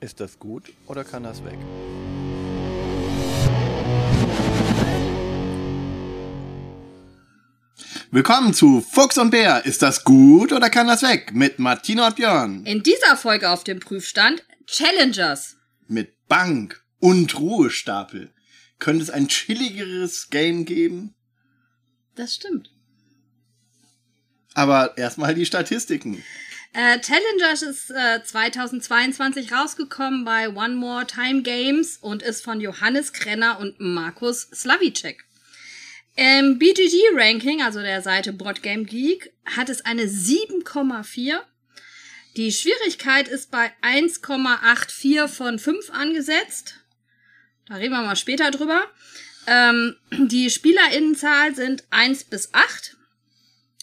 Ist das gut oder kann das weg? Willkommen zu Fuchs und Bär. Ist das gut oder kann das weg? Mit Martina und Björn. In dieser Folge auf dem Prüfstand Challengers. Mit Bank und Ruhestapel. Könnte es ein chilligeres Game geben? Das stimmt. Aber erstmal die Statistiken. Äh, Challengers ist äh, 2022 rausgekommen bei One More Time Games und ist von Johannes Krenner und Markus Slavicek. Im BGG-Ranking, also der Seite Board Game Geek, hat es eine 7,4. Die Schwierigkeit ist bei 1,84 von 5 angesetzt. Da reden wir mal später drüber. Ähm, die SpielerInnenzahl sind 1 bis 8.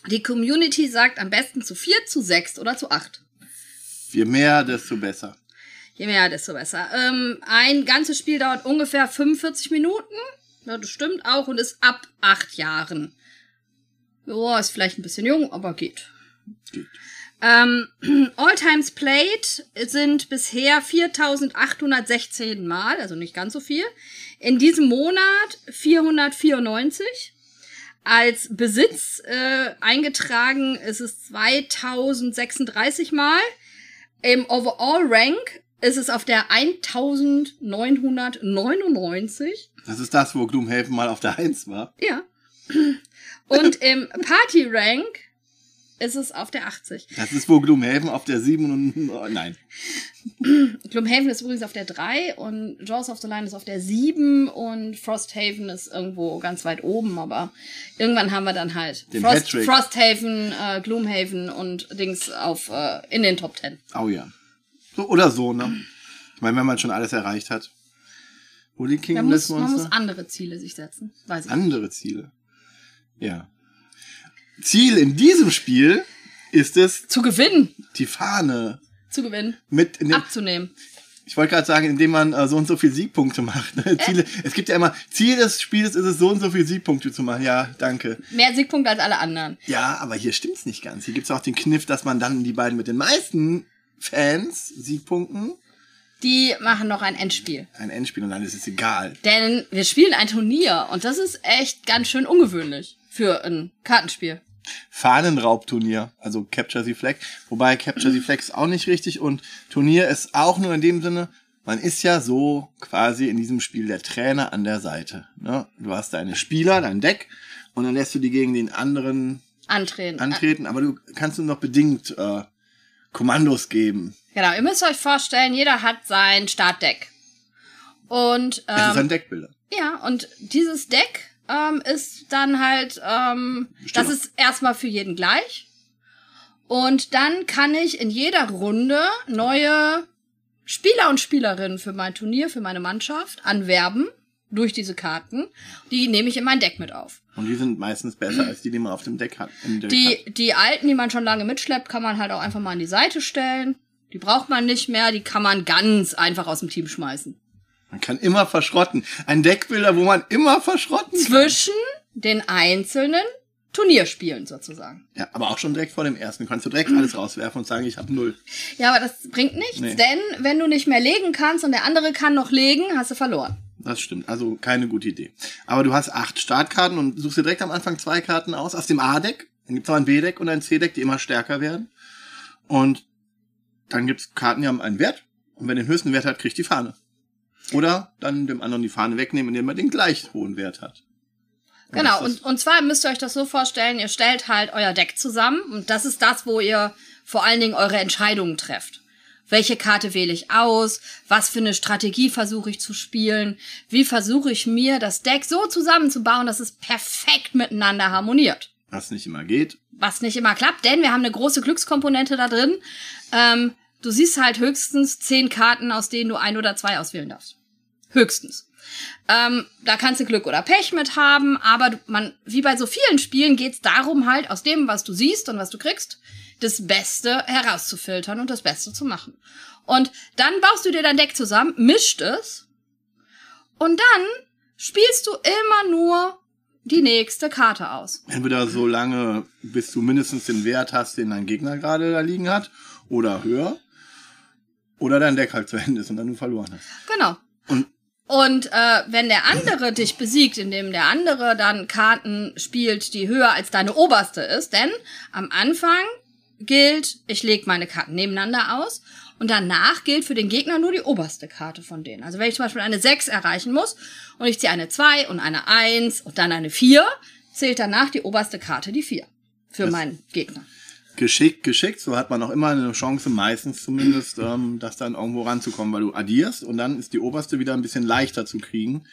Die Community sagt am besten zu 4, zu 6 oder zu 8. Je mehr, desto besser. Je mehr, desto besser. Ähm, ein ganzes Spiel dauert ungefähr 45 Minuten. Ja, das stimmt auch und ist ab 8 Jahren. Joa, ist vielleicht ein bisschen jung, aber geht. Geht. Ähm, All Times Played sind bisher 4816 Mal, also nicht ganz so viel. In diesem Monat 494. Als Besitz äh, eingetragen ist es 2036 Mal. Im Overall Rank ist es auf der 1999. Das ist das, wo Gloomhaven mal auf der 1 war. Ja. Und im Party Rank ist es auf der 80. Das ist, wo Gloomhaven auf der 7 und... Oh, nein. Gloomhaven ist übrigens auf der 3 und Jaws of the Line ist auf der 7 und Frosthaven ist irgendwo ganz weit oben, aber irgendwann haben wir dann halt Den Frost. Frosthaven, äh, Gloomhaven und Dings auf äh, in den Top 10. Oh ja. So oder so, ne? Ich meine, wenn man schon alles erreicht hat. Holy Man Kingdom muss, des man muss andere Ziele sich setzen. Weiß ich. andere Ziele. Ja. Ziel in diesem Spiel ist es, Zu gewinnen. die Fahne Zu gewinnen. mit in den, Abzunehmen. ich wollte gerade sagen, indem man äh, so und so viel Siegpunkte macht. Ne? Ziele, es gibt ja immer, Ziel des Spiels ist es, so und so viel Siegpunkte zu machen. Ja, danke. Mehr Siegpunkte als alle anderen. Ja, aber hier stimmt's nicht ganz. Hier gibt's auch den Kniff, dass man dann die beiden mit den meisten Fans, Siegpunkten, Die machen noch ein Endspiel. ein Endspiel und dann ist es egal. Denn wir spielen ein Turnier und das ist echt ganz schön ungewöhnlich für ein Kartenspiel. Fahnenraubturnier, also Capture the Flag. Wobei Capture the Flag ist auch nicht richtig und Turnier ist auch nur in dem Sinne, man ist ja so quasi in diesem Spiel der Trainer an der Seite. Ne? Du hast deine Spieler, dein Deck und dann lässt du die gegen den anderen Antreten. antreten, aber du kannst nur noch bedingt äh, Kommandos geben. Genau, ihr müsst euch vorstellen, jeder hat sein Startdeck. Und Es ist ein ähm, Deckbilder. ja, und dieses Deck ähm, ist dann halt, ähm, das ist erstmal für jeden gleich. Und dann kann ich in jeder Runde neue Spieler und Spielerinnen für mein Turnier, für meine Mannschaft anwerben durch diese Karten. Die nehme ich in mein Deck mit auf. Und die sind meistens besser als die, die man auf dem Deck hat. Deck Die, hat. die alten, die man schon lange mitschleppt, kann man halt auch einfach mal an die Seite stellen. Die braucht man nicht mehr, die kann man ganz einfach aus dem Team schmeißen. Man kann immer verschrotten. Ein Deckbilder, wo man immer verschrotten kann. Zwischen den einzelnen Turnierspielen sozusagen. Ja, aber auch schon direkt vor dem ersten. Kannst du direkt alles rauswerfen und sagen, ich habe null. Ja, aber das bringt nichts, Nee. denn wenn du nicht mehr legen kannst und der andere kann noch legen, hast du verloren. Das stimmt. Also keine gute Idee. Aber du hast acht Startkarten und suchst dir direkt am Anfang zwei Karten aus aus dem A-Deck. Dann gibt's noch ein B-Deck und ein C-Deck, die immer stärker werden. Und dann gibt's Karten, die haben einen Wert. Und wer den höchsten Wert hat, kriegt die Fahne. Oder dann dem anderen die Fahne wegnehmen, indem er den gleich hohen Wert hat. Und Genau, und, und zwar müsst ihr euch das so vorstellen, ihr stellt halt euer Deck zusammen und das ist das, wo ihr vor allen Dingen eure Entscheidungen trefft. Welche Karte wähle ich aus? Was für eine Strategie versuche ich zu spielen? Wie versuche ich mir das Deck so zusammenzubauen, dass es perfekt miteinander harmoniert? was nicht immer geht. was nicht immer klappt, denn wir haben eine große Glückskomponente da drin. Ähm, du siehst halt höchstens zehn Karten, aus denen du ein oder zwei auswählen darfst. Höchstens. Ähm, da kannst du Glück oder Pech mit haben, aber man, wie bei so vielen Spielen geht's darum halt, aus dem, was du siehst und was du kriegst, das Beste herauszufiltern und das Beste zu machen. Und dann baust du dir dein Deck zusammen, mischt es und dann spielst du immer nur die nächste Karte aus. Entweder so lange, bis du mindestens den Wert hast, den dein Gegner gerade da liegen hat, oder höher. Oder dein Deck halt zu Ende ist und dann du verloren hast. Genau. Und äh, wenn der andere dich besiegt, indem der andere dann Karten spielt, die höher als deine oberste ist, denn am Anfang gilt, ich lege meine Karten nebeneinander aus und danach gilt für den Gegner nur die oberste Karte von denen. Also wenn ich zum Beispiel eine 6 erreichen muss und ich ziehe eine 2 und eine 1 und dann eine 4, zählt danach die oberste Karte die 4 für Das- meinen Gegner. Geschickt, geschickt, so hat man auch immer eine Chance, meistens zumindest, ähm, das dann irgendwo ranzukommen, weil du addierst und dann ist die oberste wieder ein bisschen leichter zu kriegen.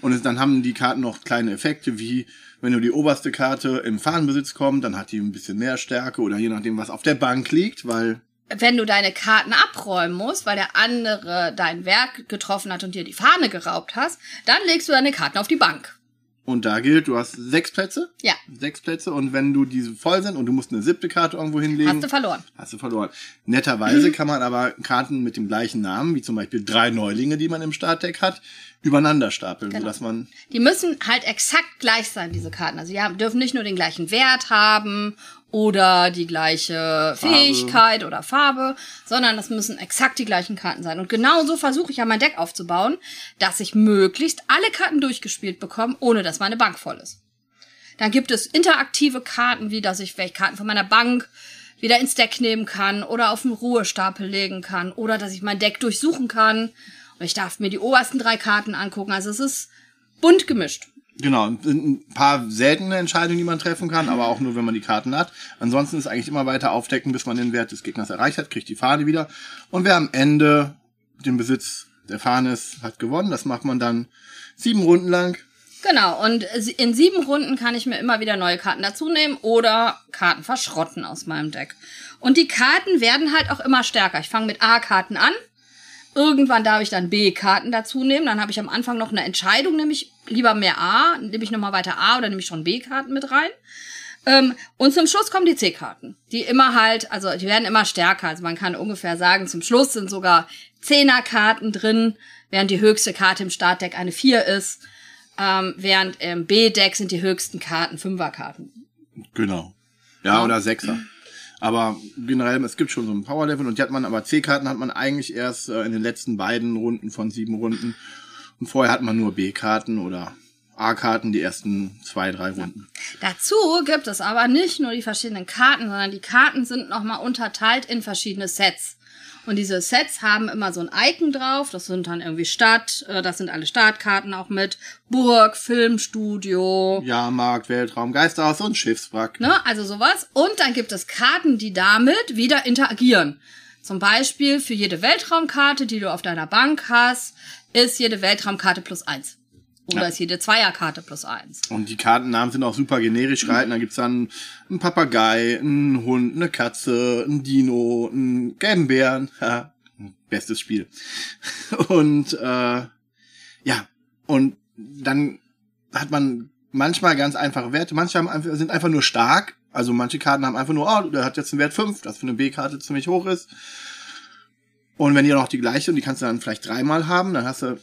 Und es, dann haben die Karten noch kleine Effekte, wie wenn du die oberste Karte im Fahnenbesitz kommt, dann hat die ein bisschen mehr Stärke oder je nachdem, was auf der Bank liegt, weil wenn du deine Karten abräumen musst, weil der andere dein Werk getroffen hat und dir die Fahne geraubt hast, dann legst du deine Karten auf die Bank. Und da gilt, du hast sechs Plätze. Ja. Sechs Plätze und wenn du diese voll sind und du musst eine siebte Karte irgendwo hinlegen, Hast du verloren. Hast du verloren. Netterweise kann man aber Karten mit dem gleichen Namen, wie zum Beispiel drei Neulinge, die man im Startdeck hat, übereinander stapeln, Genau. sodass man Die müssen halt exakt gleich sein, diese Karten. Also die haben, dürfen nicht nur den gleichen Wert haben oder die gleiche Fähigkeit oder Farbe, sondern das müssen exakt die gleichen Karten sein. Und genau so versuche ich ja mein Deck aufzubauen, dass ich möglichst alle Karten durchgespielt bekomme, ohne dass meine Bank voll ist. Dann gibt es interaktive Karten, wie dass ich welche Karten von meiner Bank wieder ins Deck nehmen kann oder auf den Ruhestapel legen kann oder dass ich mein Deck durchsuchen kann. Und ich darf mir die obersten drei Karten angucken. Also es ist bunt gemischt. Genau, ein paar seltene Entscheidungen, die man treffen kann, aber auch nur, wenn man die Karten hat. Ansonsten ist eigentlich immer weiter aufdecken, bis man den Wert des Gegners erreicht hat, kriegt die Fahne wieder. Und wer am Ende den Besitz der Fahne ist, hat gewonnen. Das macht man dann sieben Runden lang. Genau, und in sieben Runden kann ich mir immer wieder neue Karten dazu nehmen oder Karten verschrotten aus meinem Deck. Und die Karten werden halt auch immer stärker. Ich fange mit A-Karten an. Irgendwann darf ich dann B-Karten dazu nehmen. Dann habe ich am Anfang noch eine Entscheidung, nämlich lieber mehr A, nehme ich nochmal weiter A oder nehme ich schon B-Karten mit rein. Ähm, und zum Schluss kommen die C-Karten, die immer halt, also die werden immer stärker. Also man kann ungefähr sagen, zum Schluss sind sogar Zehner-Karten drin, während die höchste Karte im Startdeck eine 4 ist. Ähm, während im B-Deck sind die höchsten Karten Fünfer-Karten. Genau. Ja, oder Sechser. Aber generell, es gibt schon so ein Power-Level und die hat man, aber C-Karten hat man eigentlich erst äh, in den letzten beiden Runden von sieben Runden. Und vorher hat man nur B-Karten oder A-Karten die ersten zwei, drei Runden. Dazu gibt es aber nicht nur die verschiedenen Karten, sondern die Karten sind nochmal unterteilt in verschiedene Sets. Und diese Sets haben immer so ein Icon drauf. Das sind dann irgendwie Stadt, äh, das sind alle Startkarten auch mit. Burg, Filmstudio, Jahrmarkt, Weltraum, Geisterhaus und Schiffswrack. ne? Also sowas. Und dann gibt es Karten, die damit wieder interagieren. Zum Beispiel für jede Weltraumkarte, die du auf deiner Bank hast, ist jede Weltraumkarte plus eins. Oder Ja. ist jede Zweierkarte plus eins. Und die Kartennamen sind auch super generisch gehalten. Da gibt's dann einen Papagei, einen Hund, eine Katze, einen Dino, einen gelben Bären. Bestes Spiel. Und äh, ja, und dann hat man manchmal ganz einfache Werte. Manche haben sind einfach nur stark. Also manche Karten haben einfach nur, oh, der hat jetzt einen Wert 5, das für eine B-Karte ziemlich hoch ist. Und wenn die noch die gleiche, und die kannst du dann vielleicht dreimal haben, dann hast du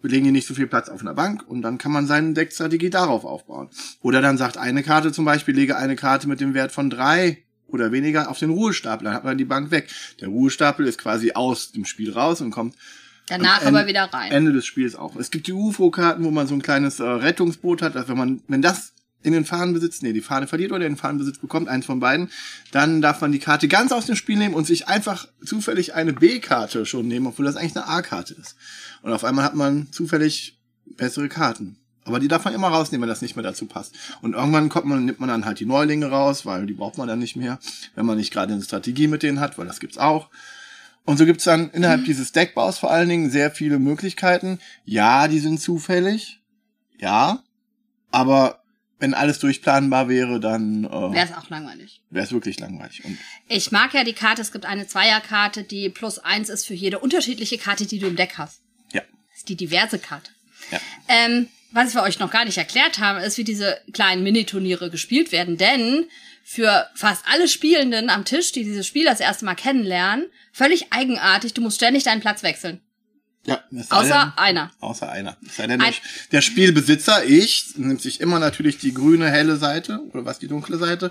wir legen hier nicht so viel Platz auf einer Bank und dann kann man seine Deckstrategie darauf aufbauen. Oder dann sagt eine Karte zum Beispiel, lege eine Karte mit dem Wert von drei oder weniger auf den Ruhestapel, dann hat man die Bank weg. Der Ruhestapel ist quasi aus dem Spiel raus und kommt Danach aber wieder rein. Ende des Spiels auch. Es gibt die UFO-Karten, wo man so ein kleines äh, Rettungsboot hat, dass wenn man, wenn das in den Fahnenbesitz, nee, die Fahne verliert oder in den Fahnenbesitz bekommt, eins von beiden, dann darf man die Karte ganz aus dem Spiel nehmen und sich einfach zufällig eine B-Karte schon nehmen, obwohl das eigentlich eine A-Karte ist. Und auf einmal hat man zufällig bessere Karten. Aber die darf man immer rausnehmen, wenn das nicht mehr dazu passt. Und irgendwann kommt man, nimmt man dann halt die Neulinge raus, weil die braucht man dann nicht mehr, wenn man nicht gerade eine Strategie mit denen hat, weil das gibt's auch. Und so gibt's dann innerhalb dieses Deckbaus vor allen Dingen sehr viele Möglichkeiten. Ja, die sind zufällig. Ja. Aber wenn alles durchplanbar wäre, dann Wäre äh, es auch langweilig. wäre es wirklich langweilig. Und Ich mag ja die Karte, es gibt eine Zweierkarte, die plus eins ist für jede unterschiedliche Karte, die du im Deck hast. ja. Das ist die diverse Karte. Ja. Ähm, was wir euch noch gar nicht erklärt haben, ist, wie diese kleinen Miniturniere gespielt werden. Denn für fast alle Spielenden am Tisch, die dieses Spiel das erste Mal kennenlernen, völlig eigenartig, du musst ständig deinen Platz wechseln. Ja, Außer denn- einer. Außer einer. Es sei denn, der, Ein- der Spielbesitzer, ich, nimmt sich immer natürlich die grüne, helle Seite oder was die dunkle Seite.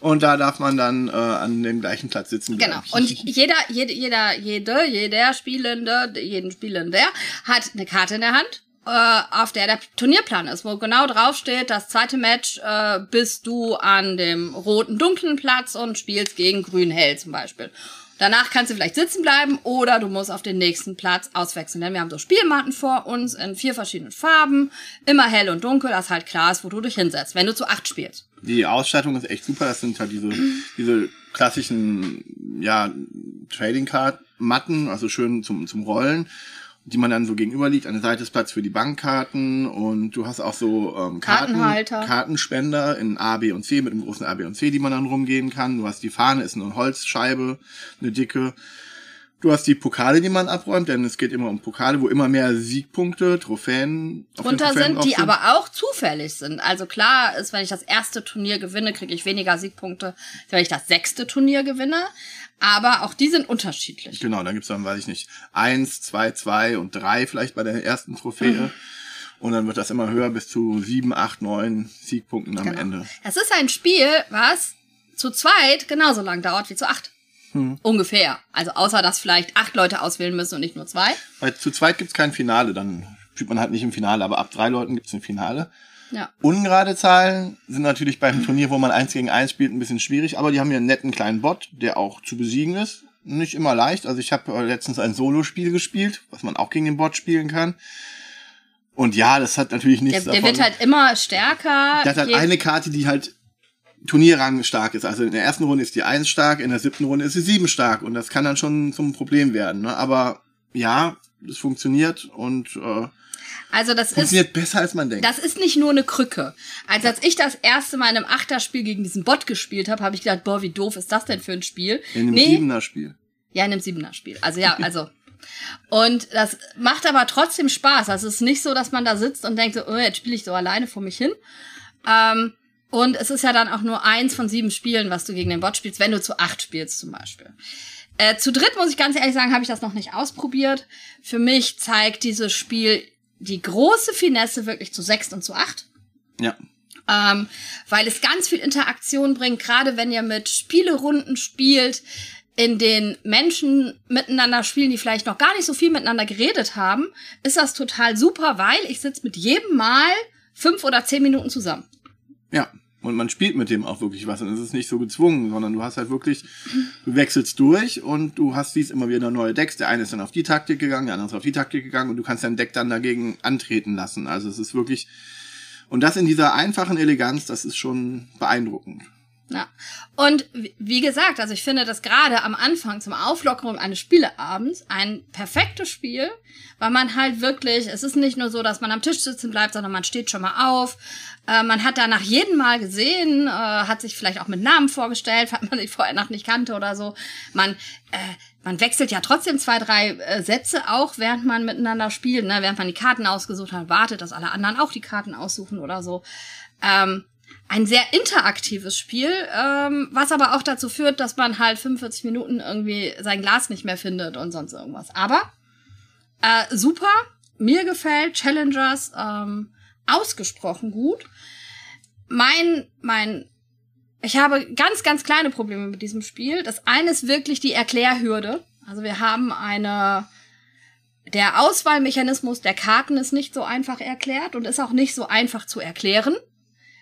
Und da darf man dann äh, an dem gleichen Platz sitzen Genau. bleiben. Und jeder, jede, jeder, jede, jeder Spielende, jeden Spielender hat eine Karte in der Hand, äh, auf der der Turnierplan ist, wo genau draufsteht, das zweite Match äh, bist du an dem roten, dunklen Platz und spielst gegen grün-hell zum Beispiel. Danach kannst du vielleicht sitzen bleiben oder du musst auf den nächsten Platz auswechseln. Denn wir haben so Spielmatten vor uns in vier verschiedenen Farben, immer hell und dunkel, dass halt klar ist, wo du dich hinsetzt, wenn du zu acht spielst. Die Ausstattung ist echt super. Das sind halt diese, diese klassischen, ja, Trading Card Matten, also schön zum, zum Rollen, die man dann so gegenüber liegt. An der Seite ist Platz für die Bankkarten und du hast auch so ähm, Karten, Kartenhalter. Kartenspender in A, B und C mit einem großen A, B und C, die man dann rumgehen kann. Du hast die Fahne, ist eine Holzscheibe, eine dicke. Du hast die Pokale, die man abräumt, denn es geht immer um Pokale, wo immer mehr Siegpunkte, Trophäen drunter Trophäen sind, die aber auch zufällig sind. Also klar ist, wenn ich das erste Turnier gewinne, kriege ich weniger Siegpunkte, wenn ich das sechste Turnier gewinne. Aber auch die sind unterschiedlich. Genau, dann gibt's dann, weiß ich nicht, eins, zwei, zwei und drei vielleicht bei der ersten Trophäe. Mhm. Und dann wird das immer höher bis zu sieben, acht, neun Siegpunkten am Genau. Ende. Es ist ein Spiel, was zu zweit genauso lang dauert wie zu acht. Hm. Ungefähr. Also außer, dass vielleicht acht Leute auswählen müssen und nicht nur zwei. Weil zu zweit gibt's kein Finale, dann spielt man halt nicht im Finale, aber ab drei Leuten gibt's ein Finale. Ja. Ungerade Zahlen sind natürlich beim Turnier, wo man eins gegen eins spielt, ein bisschen schwierig, aber die haben hier einen netten kleinen Bot, der auch zu besiegen ist. Nicht immer leicht. Also ich habe äh, letztens ein Solospiel gespielt, was man auch gegen den Bot spielen kann. Und ja, das hat natürlich Der, nichts der davon. wird halt immer stärker. Der hat halt eine Karte, die halt Turnierrang stark ist. Also in der ersten Runde ist die 1 stark, in der siebten Runde ist sie 7 stark. Und das kann dann schon zum Problem werden. Ne? Aber ja, es funktioniert und äh, also das ist funktioniert besser, als man denkt. Das ist nicht nur eine Krücke. Also als ich das erste Mal in einem Achterspiel gegen diesen Bot gespielt habe, habe ich gedacht, boah, wie doof ist das denn für ein Spiel? in einem nee, Siebener-Spiel. ja, in einem Siebener-Spiel. Also ja, also. Und das macht aber trotzdem Spaß. Also es ist nicht so, dass man da sitzt und denkt, so, oh, jetzt spiele ich so alleine vor mich hin. Ähm, und es ist ja dann auch nur eins von sieben Spielen, was du gegen den Bot spielst, wenn du zu acht spielst zum Beispiel. Äh, zu dritt muss ich ganz ehrlich sagen, habe ich das noch nicht ausprobiert. Für mich zeigt dieses Spiel die große Finesse wirklich zu sechs und zu acht Ja. ähm, weil es ganz viel Interaktion bringt, gerade wenn ihr mit Spielerunden spielt, in denen Menschen miteinander spielen, die vielleicht noch gar nicht so viel miteinander geredet haben, ist das total super, weil ich sitze mit jedem Mal fünf oder zehn Minuten zusammen. Ja. Und man spielt mit dem auch wirklich was. Und es ist nicht so gezwungen, sondern du hast halt wirklich, du wechselst durch und du hast siehst immer wieder neue Decks. Der eine ist dann auf die Taktik gegangen, der andere ist auf die Taktik gegangen und du kannst dein Deck dann dagegen antreten lassen. Also es ist wirklich, und das in dieser einfachen Eleganz, das ist schon beeindruckend. Ja. Und wie- gesagt, also ich finde das gerade am Anfang zum Auflockerung eines Spieleabends ein perfektes Spiel, weil man halt wirklich, es ist nicht nur so, dass man am Tisch sitzen bleibt, sondern man steht schon mal auf. Äh, man hat danach jeden Mal gesehen, äh, hat sich vielleicht auch mit Namen vorgestellt, hat man sich vorher noch nicht kannte oder so. Man, äh, man wechselt ja trotzdem zwei, drei äh, Sätze auch, während man miteinander spielt, ne? während man die Karten ausgesucht hat, wartet, dass alle anderen auch die Karten aussuchen oder so. Ähm, ein sehr interaktives Spiel, ähm, was aber auch dazu führt, dass man halt 45 Minuten irgendwie sein Glas nicht mehr findet und sonst irgendwas. Aber äh, super, mir gefällt Challengers ähm, ausgesprochen gut. Mein, mein, ich habe ganz, ganz kleine Probleme mit diesem Spiel. Das eine ist wirklich die Erklärhürde. Also wir haben eine, der Auswahlmechanismus der Karten ist nicht so einfach erklärt und ist auch nicht so einfach zu erklären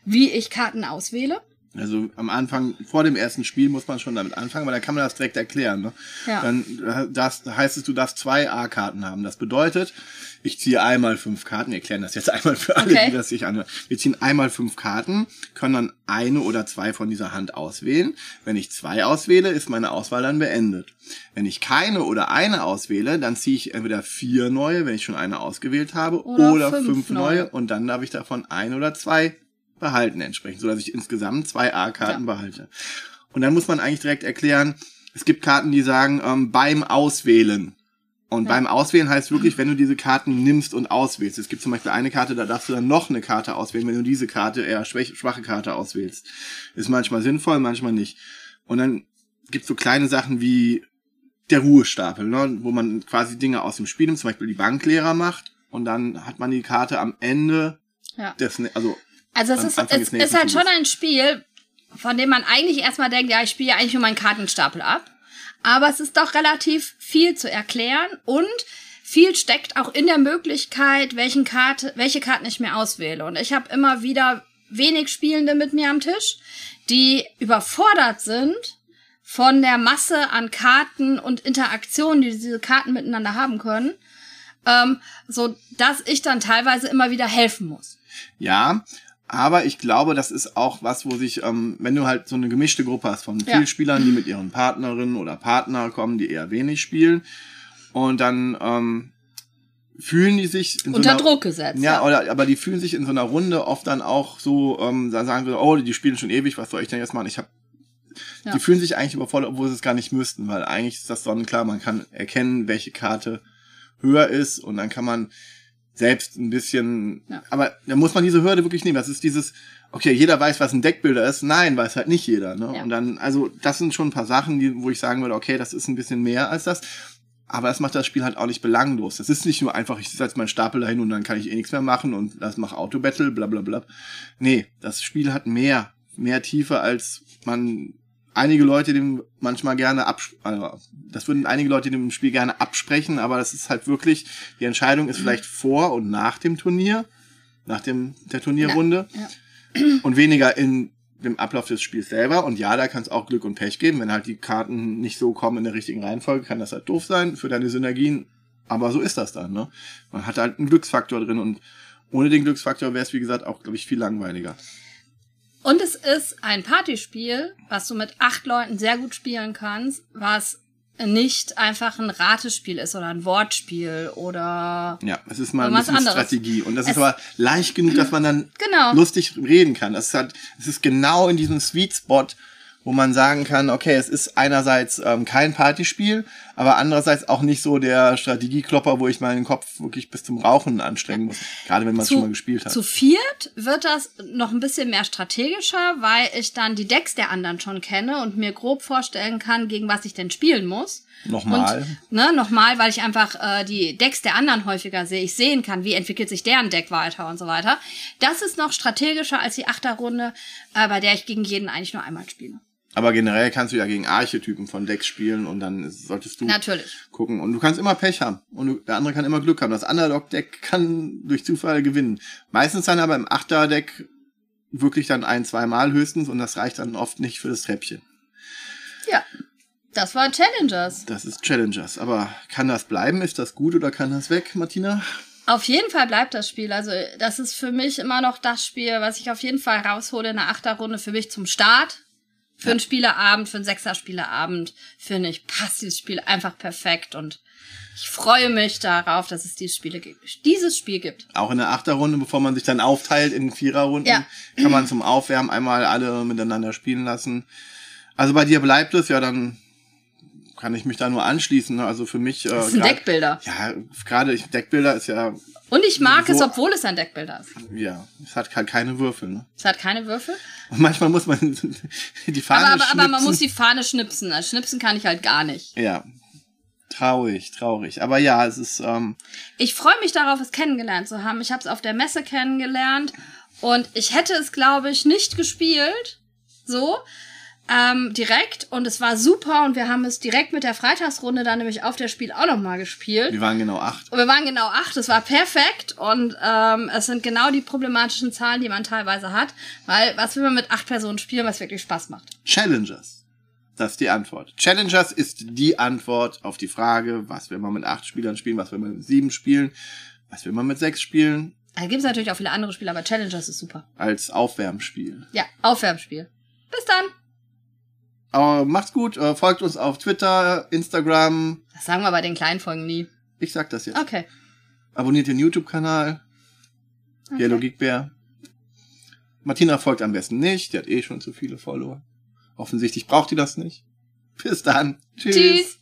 wie ich Karten auswähle. Also am Anfang, vor dem ersten Spiel muss man schon damit anfangen, weil da kann man das direkt erklären. Ne? Ja. Dann äh, das, heißt es, du darfst zwei A-Karten haben. Das bedeutet, ich ziehe einmal fünf Karten, wir erklären das jetzt einmal für alle, Okay. die das sich anhören. Wir ziehen einmal fünf Karten, können dann eine oder zwei von dieser Hand auswählen. Wenn ich zwei auswähle, ist meine Auswahl dann beendet. Wenn ich keine oder eine auswähle, dann ziehe ich entweder vier neue, wenn ich schon eine ausgewählt habe, Oder oder, fünf fünf, neue. neue und dann darf ich davon ein oder zwei behalten entsprechend, so dass ich insgesamt zwei A-Karten Ja. behalte. Und dann muss man eigentlich direkt erklären, es gibt Karten, die sagen ähm, beim Auswählen. Und Ja. beim Auswählen heißt wirklich, wenn du diese Karten nimmst und auswählst. Es gibt zum Beispiel eine Karte, da darfst du dann noch eine Karte auswählen, wenn du diese Karte eher schwäch, schwache Karte auswählst. Ist manchmal sinnvoll, manchmal nicht. Und dann gibt's so kleine Sachen wie der Ruhestapel, ne? wo man quasi Dinge aus dem Spiel nimmt, zum Beispiel die Banklehrer macht und dann hat man die Karte am Ende Ja. des, also Also es ist, es ist halt schon ein Spiel, von dem man eigentlich erstmal denkt, ja, ich spiele ja eigentlich nur meinen Kartenstapel ab. Aber es ist doch relativ viel zu erklären und viel steckt auch in der Möglichkeit, welchen Karte, welche Karten ich mir auswähle. Und ich habe immer wieder wenig Spielende mit mir am Tisch, die überfordert sind von der Masse an Karten und Interaktionen, die diese Karten miteinander haben können, ähm, so dass ich dann teilweise immer wieder helfen muss. Ja, aber ich glaube, das ist auch was, wo sich, ähm, wenn du halt so eine gemischte Gruppe hast von Ja. Spielern, die mit ihren Partnerinnen oder Partner kommen, die eher wenig spielen, und dann ähm, fühlen die sich in so Unter einer, Druck gesetzt. Ja, oder aber die fühlen sich in so einer Runde oft dann auch so, ähm, dann sagen wir, oh, die spielen schon ewig, was soll ich denn jetzt machen? Ich habe Ja. Die fühlen sich eigentlich überfordert, obwohl sie es gar nicht müssten, weil eigentlich ist das sonnenklar, man kann erkennen, welche Karte höher ist und dann kann man selbst ein bisschen, Ja. aber da muss man diese Hürde wirklich nehmen. Das ist dieses, okay, jeder weiß, was ein Deckbilder ist. Nein, weiß halt nicht jeder. Ne? Ja. Und dann, also das sind schon ein paar Sachen, die, wo ich sagen würde, okay, das ist ein bisschen mehr als das. Aber das macht das Spiel halt auch nicht belanglos. Das ist nicht nur einfach, ich setze meinen Stapel dahin und dann kann ich eh nichts mehr machen und das macht Autobattle, bla bla bla. Nee, das Spiel hat mehr, mehr Tiefe, als man einige Leute dem manchmal gerne abs also das würden einige Leute dem Spiel gerne absprechen, aber das ist halt wirklich, die Entscheidung ist vielleicht vor und nach dem Turnier, nach dem der Turnierrunde Ja, und weniger in dem Ablauf des Spiels selber. Und ja, da kann es auch Glück und Pech geben. Wenn halt die Karten nicht so kommen in der richtigen Reihenfolge, kann das halt doof sein für deine Synergien. Aber so ist das dann, ne? Man hat halt einen Glücksfaktor drin und ohne den Glücksfaktor wäre es, wie gesagt, auch, glaube ich, viel langweiliger. Und es ist ein Partyspiel, was du mit acht Leuten sehr gut spielen kannst, was nicht einfach ein Ratespiel ist oder ein Wortspiel oder Ja, es ist mal ein bisschen anderes. Strategie. Und das Es- ist aber leicht genug, dass man dann Genau. lustig reden kann. Das halt, es ist genau in diesem Sweet Spot, wo man sagen kann, okay, es ist einerseits ähm, kein Partyspiel, aber andererseits auch nicht so der Strategieklopper, wo ich meinen Kopf wirklich bis zum Rauchen anstrengen muss. Gerade wenn man es schon mal gespielt hat. Zu viert wird das noch ein bisschen mehr strategischer, weil ich dann die Decks der anderen schon kenne und mir grob vorstellen kann, gegen was ich denn spielen muss. Nochmal. Und, ne, nochmal, weil ich einfach äh, die Decks der anderen häufiger sehe. Ich sehen kann, wie entwickelt sich deren Deck weiter und so weiter. Das ist noch strategischer als die Achterrunde, äh, bei der ich gegen jeden eigentlich nur einmal spiele. Aber generell kannst du ja gegen Archetypen von Decks spielen und dann solltest du Natürlich. gucken. Und du kannst immer Pech haben. Und du, der andere kann immer Glück haben. Das Underdog-Deck kann durch Zufall gewinnen. Meistens dann aber im Achter-Deck wirklich dann ein, zweimal höchstens und das reicht dann oft nicht für das Treppchen. Ja. Das war Challengers. Das ist Challengers. Aber kann das bleiben? Ist das gut oder kann das weg, Martina? Auf jeden Fall bleibt das Spiel. Also, das ist für mich immer noch das Spiel, was ich auf jeden Fall raushole in der Achterrunde für mich zum Start. Für einen Spieleabend, für einen Sechser-Spieleabend, finde ich, passt dieses Spiel einfach perfekt und ich freue mich darauf, dass es dieses, Spiele dieses Spiel gibt. Auch in der Achterrunde, bevor man sich dann aufteilt in Viererrunden, Ja. kann man zum Aufwärmen einmal alle miteinander spielen lassen. Also bei dir bleibt es, ja, dann kann ich mich da nur anschließen. ne? Also für mich. Äh, Das ist ein grad- Deckbilder. Ja, gerade ich- Deckbilder ist ja, Und ich mag es, So- obwohl es ein Deckbilder ist. ja, es hat halt keine Würfel. Ne? Es hat keine Würfel. Und manchmal muss man die Fahne Aber, aber, aber man schnipsen. muss die Fahne schnipsen. Also schnipsen kann ich halt gar nicht. Ja, traurig, traurig. Aber ja, es ist ähm, Ich freue mich darauf, es kennengelernt zu haben. Ich habe es auf der Messe kennengelernt und ich hätte es, glaube ich, nicht gespielt. So. Ähm, direkt und es war super und wir haben es direkt mit der Freitagsrunde dann nämlich auf der Spiel auch nochmal gespielt. wir waren genau acht. Und wir waren genau acht, es war perfekt und ähm, es sind genau die problematischen Zahlen, die man teilweise hat, weil was will man mit acht Personen spielen, was wirklich Spaß macht? Challengers. Das ist die Antwort. Challengers ist die Antwort auf die Frage, was will man mit acht Spielern spielen, was will man mit sieben spielen, was will man mit sechs spielen, Da gibt es natürlich auch viele andere Spiele, aber Challengers ist super. als Aufwärmspiel. Ja, Aufwärmspiel. Bis dann. Aber macht's gut, äh, folgt uns auf Twitter, Instagram. Das sagen wir bei den kleinen Folgen nie. Ich sag das jetzt. Okay. Abonniert den YouTube-Kanal. Yellow Geek Bear. Martina folgt am besten nicht, die hat eh schon zu viele Follower. Offensichtlich braucht die das nicht. Bis dann. Tschüss.